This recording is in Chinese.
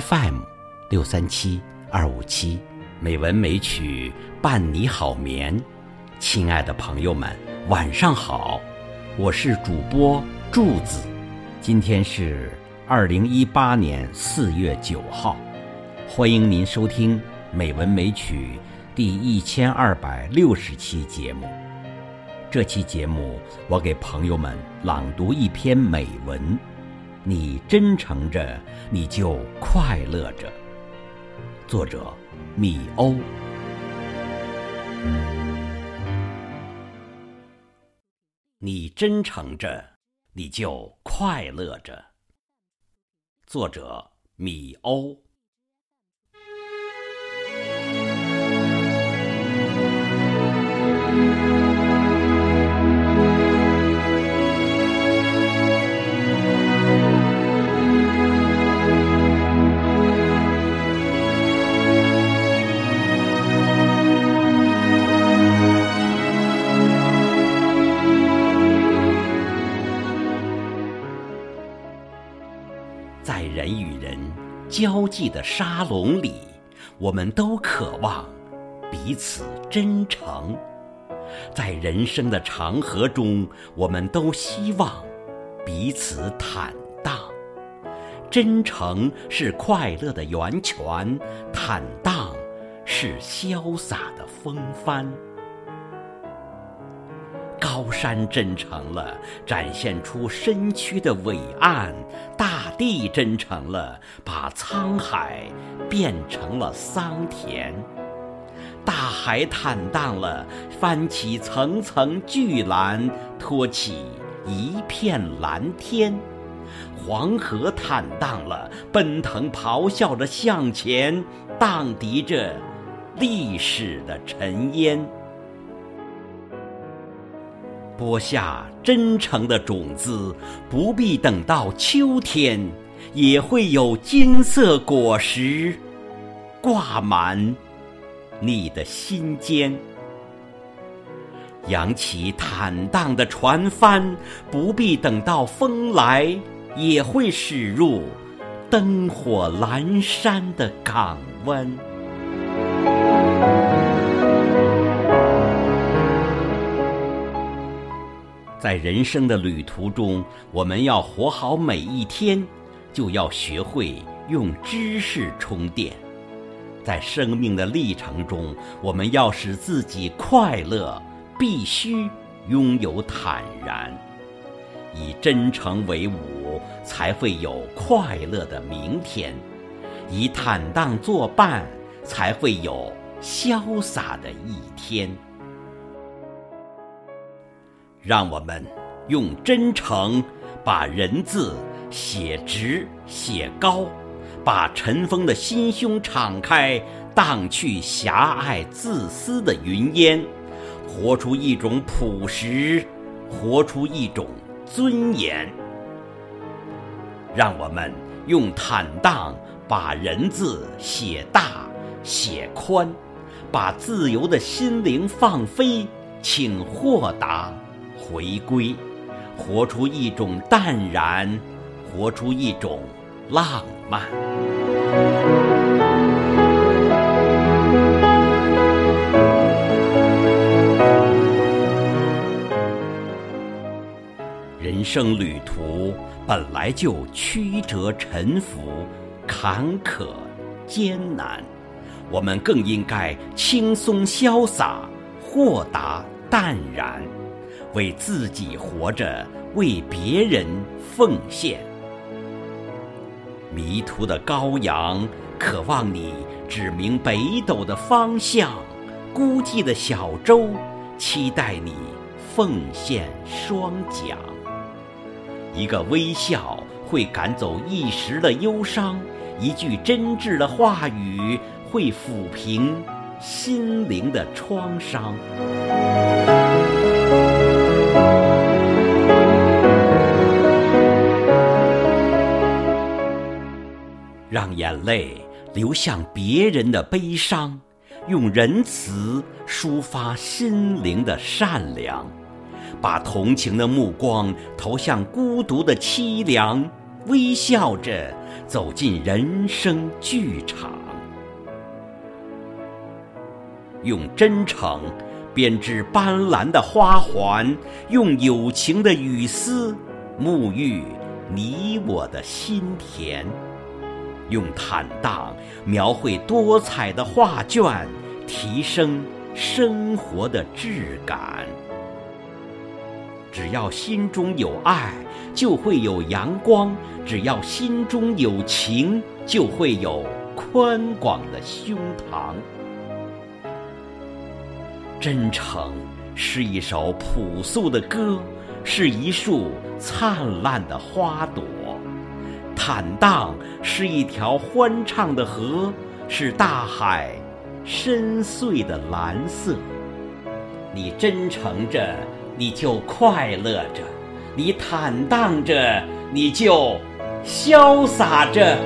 FM 六三七二五七，美文美曲伴你好眠。亲爱的朋友们，晚上好，我是主播柱子。今天是二零一八年四月九号，欢迎您收听《美文美曲》第一千二百六十期节目。这期节目，我给朋友们朗读一篇美文。你真诚着，你就快乐着。作者：米欧。你真诚着，你就快乐着。作者：米欧。交际的沙龙里，我们都渴望彼此真诚；在人生的长河中，我们都希望彼此坦荡。真诚是快乐的源泉，坦荡是潇洒的风帆。高山真诚了，展现出身躯的伟岸；大地真诚了，把沧海变成了桑田；大海坦荡了，翻起层层巨澜，托起一片蓝天；黄河坦荡了，奔腾咆哮着向前，荡涤着历史的尘烟。播下真诚的种子，不必等到秋天，也会有金色果实挂满你的心间。扬起坦荡的船帆，不必等到风来，也会驶入灯火阑珊的港湾。在人生的旅途中，我们要活好每一天，就要学会用知识充电。在生命的历程中，我们要使自己快乐，必须拥有坦然。以真诚为伍，才会有快乐的明天；以坦荡作伴，才会有潇洒的一天。让我们用真诚把人字写直写高，把尘封的心胸敞开，荡去狭隘自私的云烟，活出一种朴实，活出一种尊严。让我们用坦荡把人字写大写宽，把自由的心灵放飞，请豁达。回归，活出一种淡然，活出一种浪漫。人生旅途本来就曲折沉浮、坎坷艰难，我们更应该轻松潇洒、豁达淡然。为自己活着，为别人奉献。迷途的羔羊渴望你指明北斗的方向，孤寂的小舟期待你奉献双桨。一个微笑会赶走一时的忧伤，一句真挚的话语会抚平心灵的创伤。让眼泪流向别人的悲伤，用仁慈抒发心灵的善良，把同情的目光投向孤独的凄凉，微笑着走进人生剧场。用真诚编织斑斓的花环，用友情的雨丝沐浴你我的心田，用坦荡描绘多彩的画卷，提升生活的质感。只要心中有爱，就会有阳光；只要心中有情，就会有宽广的胸膛。真诚是一首朴素的歌，是一束灿烂的花朵；坦荡是一条欢畅的河，是大海深邃的蓝色。你真诚着，你就快乐着；你坦荡着，你就潇洒着。